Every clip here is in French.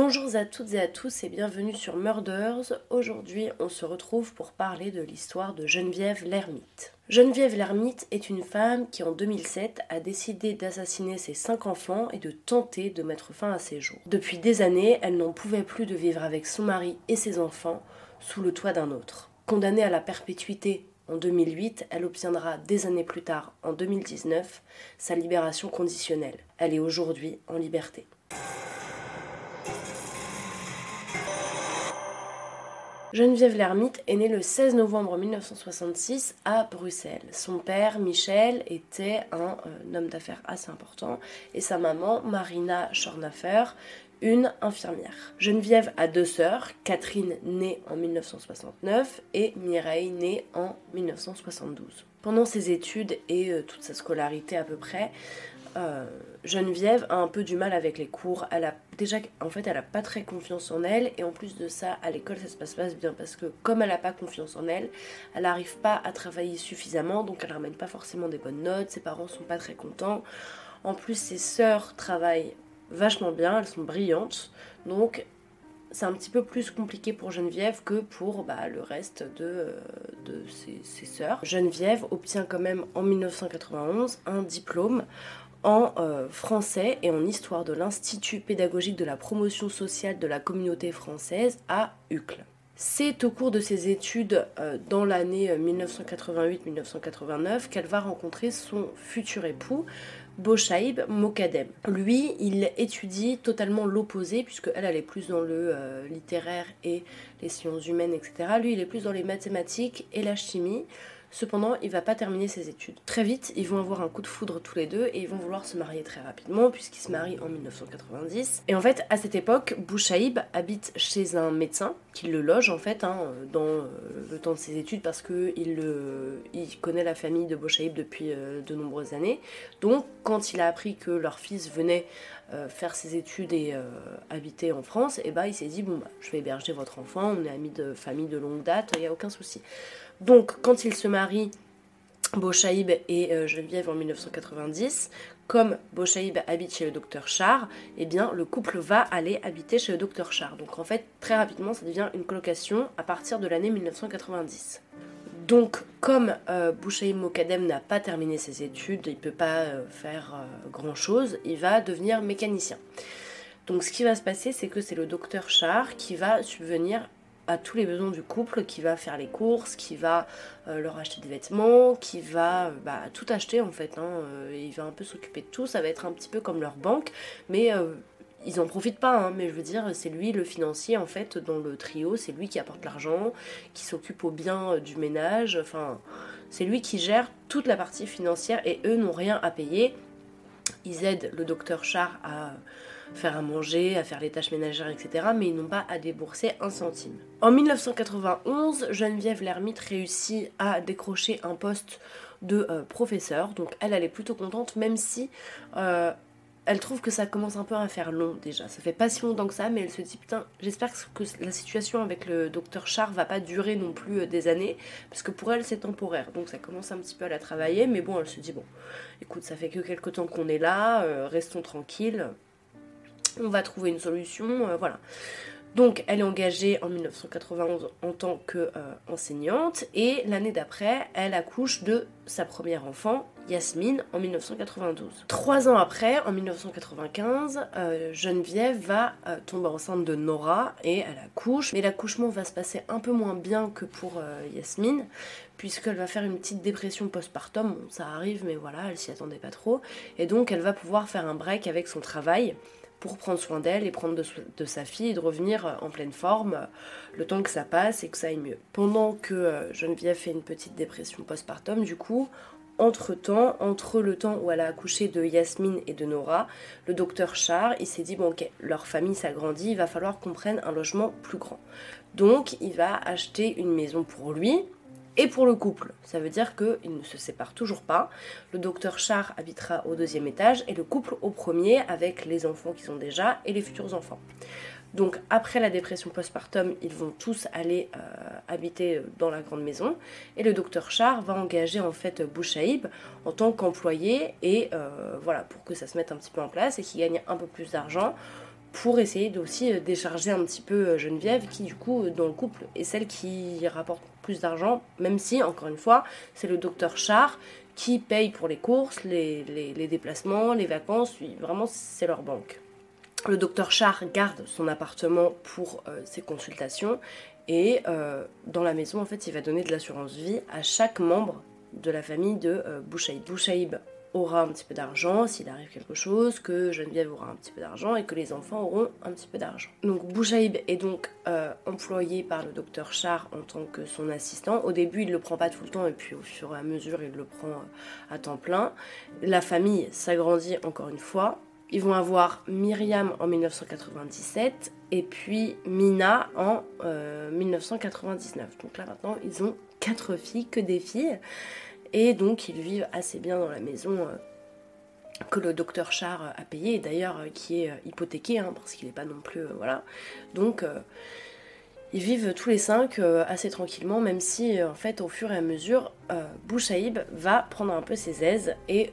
Bonjour à toutes et à tous et bienvenue sur Murders. Aujourd'hui, on se retrouve pour parler de l'histoire de Geneviève l'ermite. Geneviève l'ermite est une femme qui en 2007 a décidé d'assassiner ses cinq enfants et de tenter de mettre fin à ses jours. Depuis des années, elle n'en pouvait plus de vivre avec son mari et ses enfants sous le toit d'un autre. Condamnée à la perpétuité en 2008, elle obtiendra des années plus tard, en 2019, sa libération conditionnelle. Elle est aujourd'hui en liberté. Geneviève Lermite est née le 16 novembre 1966 à Bruxelles. Son père, Michel, était un, euh, homme d'affaires assez important et sa maman, Marina Schornaffer, une infirmière. Geneviève a deux sœurs, Catherine née en 1969 et Mireille née en 1972. Pendant ses études et euh, toute sa scolarité à peu près, euh, Geneviève a un peu du mal avec les cours. Elle a déjà, en fait, elle a pas très confiance en elle et en plus de ça, à l'école, ça se passe pas bien parce que comme elle a pas confiance en elle, elle n'arrive pas à travailler suffisamment, donc elle ramène pas forcément des bonnes notes. Ses parents sont pas très contents. En plus, ses sœurs travaillent vachement bien, elles sont brillantes, donc c'est un petit peu plus compliqué pour Geneviève que pour bah, le reste de, de ses, ses sœurs. Geneviève obtient quand même en 1991 un diplôme en euh, français et en histoire de l'Institut pédagogique de la promotion sociale de la communauté française à Uccle. C'est au cours de ses études euh, dans l'année 1988-1989 euh, qu'elle va rencontrer son futur époux, Boshaib Mokadem. Lui, il étudie totalement l'opposé, puisque elle, elle est plus dans le littéraire et les sciences humaines, etc. Lui, il est plus dans les mathématiques et la chimie. Cependant, il va pas terminer ses études. Très vite, ils vont avoir un coup de foudre tous les deux et ils vont vouloir se marier très rapidement puisqu'ils se marient en 1990. Et en fait, à cette époque, Bouchaïb habite chez un médecin qui le loge en fait hein, dans euh, le temps de ses études parce que il, il connaît la famille de Bouchaïb depuis euh, de nombreuses années. Donc, quand il a appris que leur fils venait euh, faire ses études et habiter en France, et eh bah, il s'est dit bon bah, je vais héberger votre enfant, on est amis de famille de longue date, il n'y a aucun souci. Donc, quand il se marie, Beauchaïb et euh, Geneviève en 1990, comme Beauchaïb habite chez le docteur Char, eh bien le couple va aller habiter chez le docteur Char. Donc en fait, très rapidement, ça devient une colocation à partir de l'année 1990. Donc, comme euh, Mokadem n'a pas terminé ses études, il ne peut pas euh, faire euh, grand chose, il va devenir mécanicien. Donc, ce qui va se passer, c'est que c'est le docteur Char qui va subvenir à tous les besoins du couple, qui va faire les courses, qui va euh, leur acheter des vêtements, qui va bah, tout acheter en fait. Hein, il va un peu s'occuper de tout, ça va être un petit peu comme leur banque, mais ils en profitent pas, hein, mais je veux dire, c'est lui le financier en fait dans le trio, c'est lui qui apporte l'argent, qui s'occupe au bien du ménage, enfin, c'est lui qui gère toute la partie financière et eux n'ont rien à payer. Ils aident le docteur Char à faire à manger, à faire les tâches ménagères, etc. Mais ils n'ont pas à débourser un centime. En 1991, Geneviève Lermite réussit à décrocher un poste de euh, professeur. Donc elle, elle est plutôt contente, même si euh, elle trouve que ça commence un peu à faire long déjà. Ça fait pas si longtemps que ça, mais elle se dit putain, j'espère que la situation avec le docteur Char va pas durer non plus euh, des années, parce que pour elle c'est temporaire. Donc ça commence un petit peu à la travailler, mais bon, elle se dit bon, écoute, ça fait que quelques temps qu'on est là, restons tranquilles on va trouver une solution, euh, voilà. Donc elle est engagée en 1991 en tant qu'enseignante euh, et l'année d'après, elle accouche de sa première enfant, Yasmine, en 1992. Trois ans après, en 1995, euh, Geneviève va tomber enceinte de Nora et elle accouche. Mais l'accouchement va se passer un peu moins bien que pour Yasmine, puisqu'elle va faire une petite dépression postpartum. Bon, ça arrive, mais voilà, elle s'y attendait pas trop. Et donc elle va pouvoir faire un break avec son travail pour prendre soin d'elle et prendre de, sa fille et de revenir en pleine forme le temps que ça passe et que ça aille mieux. Pendant que euh, Geneviève fait une petite dépression postpartum, du coup, entre-temps, entre le temps où elle a accouché de Yasmine et de Nora, le docteur Char, il s'est dit, bon ok, leur famille s'agrandit, il va falloir qu'on prenne un logement plus grand. Donc il va acheter une maison pour lui, et pour le couple. Ça veut dire qu'ils ne se séparent toujours pas. Le docteur Char habitera au deuxième étage et le couple au premier avec les enfants qui sont déjà et les futurs enfants. Donc après la dépression postpartum, ils vont tous aller euh, habiter dans la grande maison et le docteur Char va engager en fait Bouchaïb en tant qu'employé et euh, voilà pour que ça se mette un petit peu en place et qu'il gagne un peu plus d'argent pour essayer d'aussi euh, décharger un petit peu euh, Geneviève, qui du coup, dans le couple, est celle qui rapporte plus d'argent, même si, encore une fois, c'est le docteur Char qui paye pour les courses, les, déplacements, les vacances, vraiment c'est leur banque. Le docteur Char garde son appartement pour ses consultations et dans la maison en fait il va donner de l'assurance vie à chaque membre de la famille de Bouchaïb. Bouchaïb aura un petit peu d'argent s'il arrive quelque chose, que Geneviève aura un petit peu d'argent et que les enfants auront un petit peu d'argent. Donc Bouchaïb est donc euh, employé par le docteur Char en tant que son assistant. Au début, il le prend pas tout le temps et puis au fur et à mesure, il le prend euh, à temps plein. La famille s'agrandit encore une fois. Ils vont avoir Myriam en 1997 et puis Mina en 1999. Euh, donc là maintenant, ils ont quatre filles, que des filles. Et donc ils vivent assez bien dans la maison euh, que le docteur Char a payé, et d'ailleurs euh, qui est euh, hypothéqué, hein, parce qu'il n'est pas non plus... voilà. Donc ils vivent tous les cinq assez tranquillement, même si en fait au fur et à mesure, Bouchaïb va prendre un peu ses aises et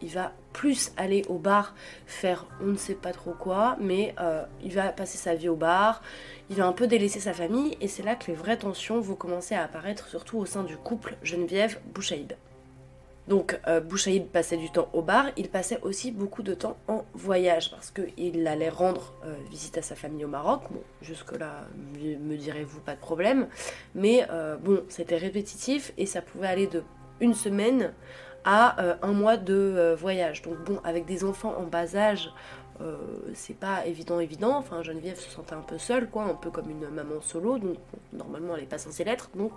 il va plus aller au bar faire on ne sait pas trop quoi, mais il va passer sa vie au bar, il va un peu délaisser sa famille et c'est là que les vraies tensions vont commencer à apparaître, surtout au sein du couple Geneviève-Bouchaïb. Donc euh, Bouchaïb passait du temps au bar, il passait aussi beaucoup de temps en voyage parce qu'il allait rendre euh, visite à sa famille au Maroc. Bon, jusque-là, me direz-vous, pas de problème. Mais euh, bon, c'était répétitif et ça pouvait aller de une semaine à un mois de voyage. Donc bon, avec des enfants en bas âge, c'est pas évident évident. Enfin, Geneviève se sentait un peu seule, quoi, un peu comme une maman solo, donc normalement elle est pas censée l'être, donc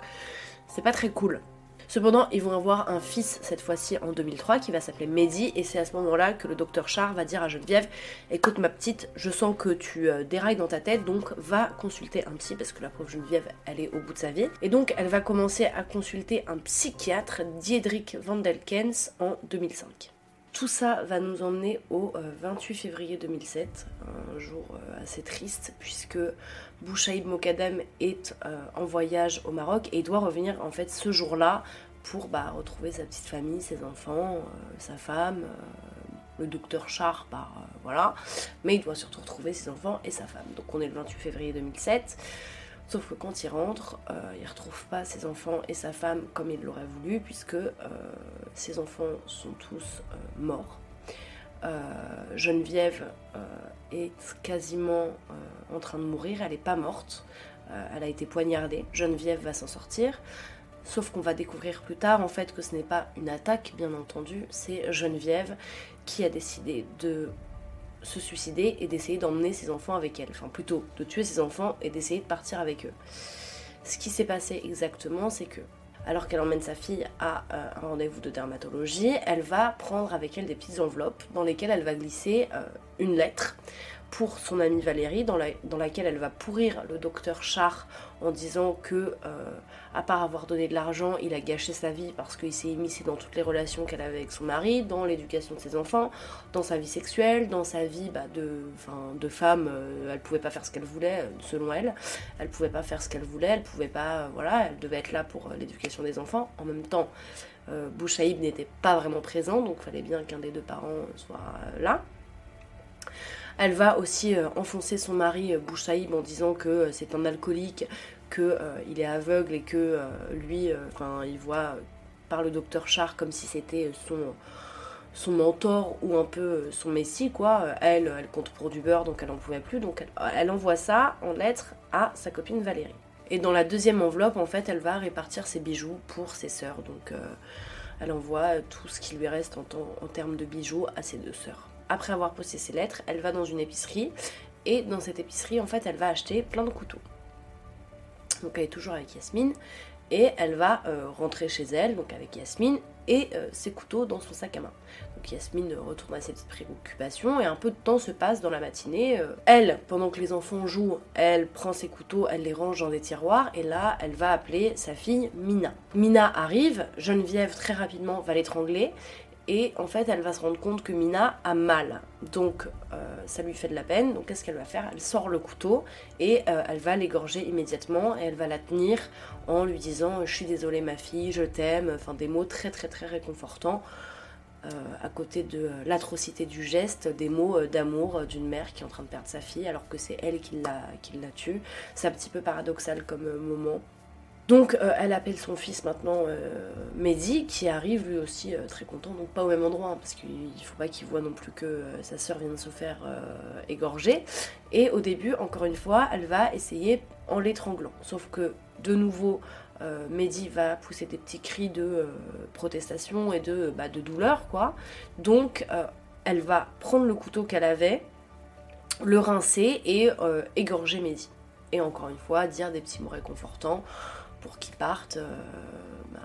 c'est pas très cool. Cependant, ils vont avoir un fils cette fois-ci en 2003 qui va s'appeler Mehdi et c'est à ce moment-là que le docteur Char va dire à Geneviève "Écoute ma petite, je sens que tu euh, dérailles dans ta tête donc va consulter un psy parce que la pauvre Geneviève, elle est au bout de sa vie." Et donc elle va commencer à consulter un psychiatre, Diedrich Vandelkens en 2005. Tout ça va nous emmener au 28 euh, février 2007, un jour euh, assez triste puisque Bouchaïb Mokadem est euh, en voyage au Maroc et doit revenir en fait ce jour-là pour bah, retrouver sa petite famille, ses enfants, sa femme, le docteur Char, par voilà, mais il doit surtout retrouver ses enfants et sa femme. Donc on est le 28 février 2007. Sauf que quand il rentre, euh, il ne retrouve pas ses enfants et sa femme comme il l'aurait voulu, puisque euh, ses enfants sont tous euh, morts. Geneviève est quasiment en train de mourir, elle n'est pas morte, elle a été poignardée. Geneviève va s'en sortir. Sauf qu'on va découvrir plus tard en fait que ce n'est pas une attaque, bien entendu, c'est Geneviève qui a décidé de se suicider et d'essayer d'emmener ses enfants avec elle. Enfin, plutôt de tuer ses enfants et d'essayer de partir avec eux. Ce qui s'est passé exactement, c'est que, alors qu'elle emmène sa fille à euh, un rendez-vous de dermatologie, elle va prendre avec elle des petites enveloppes dans lesquelles elle va glisser euh, une lettre pour son amie Valérie, dans, laquelle elle va pourrir le docteur Char en disant que, euh, à part avoir donné de l'argent, il a gâché sa vie parce qu'il s'est immiscé dans toutes les relations qu'elle avait avec son mari, dans l'éducation de ses enfants, dans sa vie sexuelle, dans sa vie bah, de, de femme. Euh, elle pouvait pas faire ce qu'elle voulait, euh, selon elle. Elle pouvait pas faire ce qu'elle voulait, elle pouvait pas. voilà, elle devait être là pour l'éducation des enfants. En même temps, Bouchaïb n'était pas vraiment présent, donc fallait bien qu'un des deux parents soit là. Elle va aussi euh, enfoncer son mari euh, Bouchaïb en disant que euh, c'est un alcoolique, qu'il est aveugle et que lui, enfin, il voit par le docteur Char comme si c'était son mentor ou un peu son messie quoi. Elle, elle compte pour du beurre donc elle en pouvait plus donc elle, envoie ça en lettres à sa copine Valérie. Et dans la deuxième enveloppe en fait elle va répartir ses bijoux pour ses sœurs donc elle envoie tout ce qui lui reste en termes de bijoux à ses deux sœurs après avoir posté ses lettres, elle va dans une épicerie et dans cette épicerie, en fait, elle va acheter plein de couteaux. Donc elle est toujours avec Yasmine et elle va euh, rentrer chez elle, donc avec Yasmine et euh, ses couteaux dans son sac à main. Donc Yasmine retourne à ses petites préoccupations et un peu de temps se passe dans la matinée. Euh, elle, pendant que les enfants jouent, elle prend ses couteaux, elle les range dans des tiroirs et là, elle va appeler sa fille Mina. Mina arrive, Geneviève très rapidement va l'étrangler et en fait elle va se rendre compte que Mina a mal. Donc euh, ça lui fait de la peine. Donc qu'est-ce qu'elle va faire? Elle sort le couteau et euh, elle va l'égorger immédiatement et elle va la tenir en lui disant je suis désolée ma fille, je t'aime, enfin des mots très très très réconfortants. à côté de l'atrocité du geste, des mots d'amour d'une mère qui est en train de perdre sa fille alors que c'est elle qui la, qui la tue. C'est un petit peu paradoxal comme moment. Donc euh, elle appelle son fils maintenant euh, Mehdi, qui arrive lui aussi euh, très content, donc pas au même endroit, hein, parce qu'il faut pas qu'il voit non plus que sa sœur vient de se faire égorger. Et au début, encore une fois, elle va essayer en l'étranglant. Sauf que de nouveau, Mehdi va pousser des petits cris de protestation et de, bah, de douleur, quoi. Donc elle va prendre le couteau qu'elle avait, le rincer et égorger Mehdi. Et encore une fois, dire des petits mots réconfortants pour qu'ils partent euh, bah,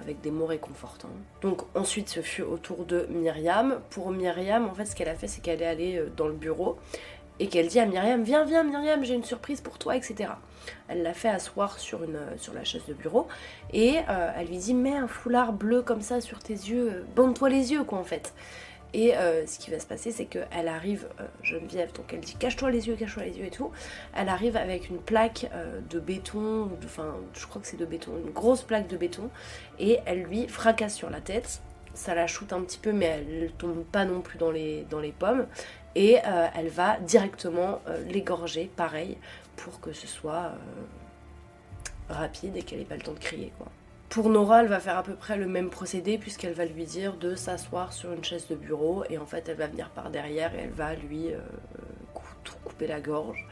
avec des mots réconfortants. Donc ensuite ce fut au tour de Myriam. Pour Myriam, en fait ce qu'elle a fait c'est qu'elle est allée euh, dans le bureau et qu'elle dit à Myriam viens viens Myriam j'ai une surprise pour toi etc. Elle l'a fait asseoir sur, une, sur la chaise de bureau et euh, elle lui dit mets un foulard bleu comme ça sur tes yeux, bande-toi les yeux quoi en fait. Et euh, ce qui va se passer, c'est qu'elle arrive, euh, Geneviève, donc elle dit cache-toi les yeux, cache-toi les yeux et tout. Elle arrive avec une plaque euh, de béton, enfin, je crois que c'est de béton, une grosse plaque de béton, et elle lui fracasse sur la tête. Ça la shoot un petit peu, mais elle tombe pas non plus dans les, dans les pommes. Et elle va directement l'égorger, pareil, pour que ce soit rapide et qu'elle ait pas le temps de crier, quoi. Pour Nora, elle va faire à peu près le même procédé puisqu'elle va lui dire de s'asseoir sur une chaise de bureau et en fait elle va venir par derrière et elle va lui euh, couper la gorge.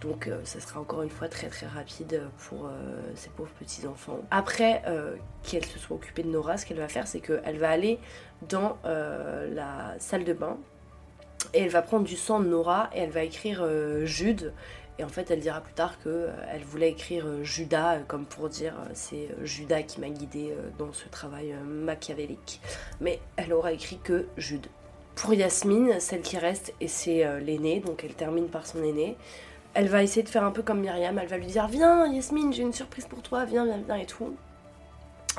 Donc euh, ça sera encore une fois très très rapide pour euh, ces pauvres petits enfants. Après qu'elle se soit occupée de Nora, ce qu'elle va faire c'est qu'elle va aller dans la salle de bain et elle va prendre du sang de Nora et elle va écrire Jude et en fait, elle dira plus tard qu'elle euh, voulait écrire euh, Judas, euh, comme pour dire c'est Judas qui m'a guidée dans ce travail machiavélique. Mais elle aura écrit que Jude. Pour Yasmine, celle qui reste, et c'est l'aînée, donc elle termine par son aînée, elle va essayer de faire un peu comme Myriam, elle va lui dire Viens Yasmine, j'ai une surprise pour toi, viens, viens, viens et tout.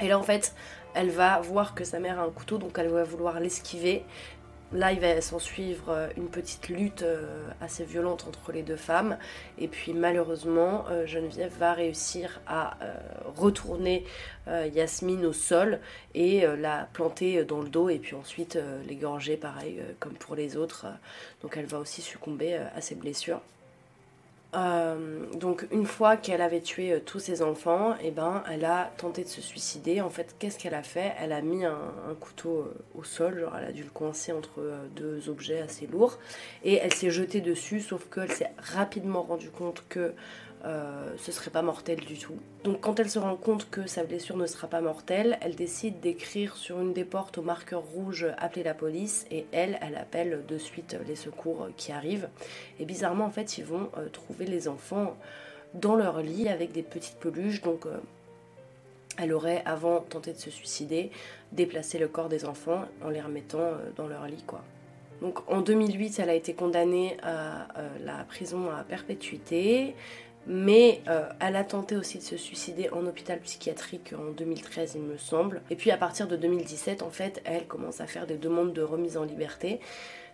Et là en fait, elle va voir que sa mère a un couteau, donc elle va vouloir l'esquiver. Là, il va s'en suivre euh, une petite lutte euh, assez violente entre les deux femmes. Et puis malheureusement, euh, Geneviève va réussir à retourner Yasmine au sol et la planter dans le dos et puis ensuite l'égorger pareil comme pour les autres. Donc elle va aussi succomber à ses blessures. Euh, donc une fois qu'elle avait tué euh, tous ses enfants, eh ben, elle a tenté de se suicider. En fait, qu'est-ce qu'elle a fait? Elle a mis un, couteau euh, au sol, genre elle a dû le coincer entre deux objets assez lourds, et elle s'est jetée dessus, sauf qu'elle s'est rapidement rendue compte que euh, ce serait pas mortel du tout. Donc quand elle se rend compte que sa blessure ne sera pas mortelle, elle décide d'écrire sur une des portes au marqueur rouge appeler la police et elle, elle appelle de suite les secours qui arrivent. Et bizarrement en fait ils vont euh, trouver les enfants dans leur lit avec des petites peluches donc euh, elle aurait avant tenté de se suicider, déplacé le corps des enfants en les remettant dans leur lit. Donc en 2008, elle a été condamnée à la prison à perpétuité mais euh, elle a tenté aussi de se suicider en hôpital psychiatrique en 2013 il me semble. Et puis à partir de 2017 en fait elle commence à faire des demandes de remise en liberté,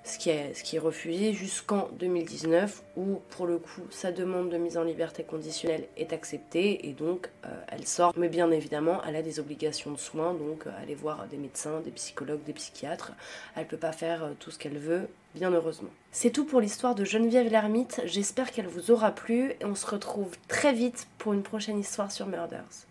ce qui est, refusé jusqu'en 2019 où pour le coup sa demande de mise en liberté conditionnelle est acceptée et donc euh, elle sort. Mais bien évidemment elle a des obligations de soins donc euh, aller voir des médecins, des psychologues, des psychiatres. Elle peut pas faire tout ce qu'elle veut bien heureusement. C'est tout pour l'histoire de Geneviève l'ermite, j'espère qu'elle vous aura plu et on se retrouve très vite pour une prochaine histoire sur Murders.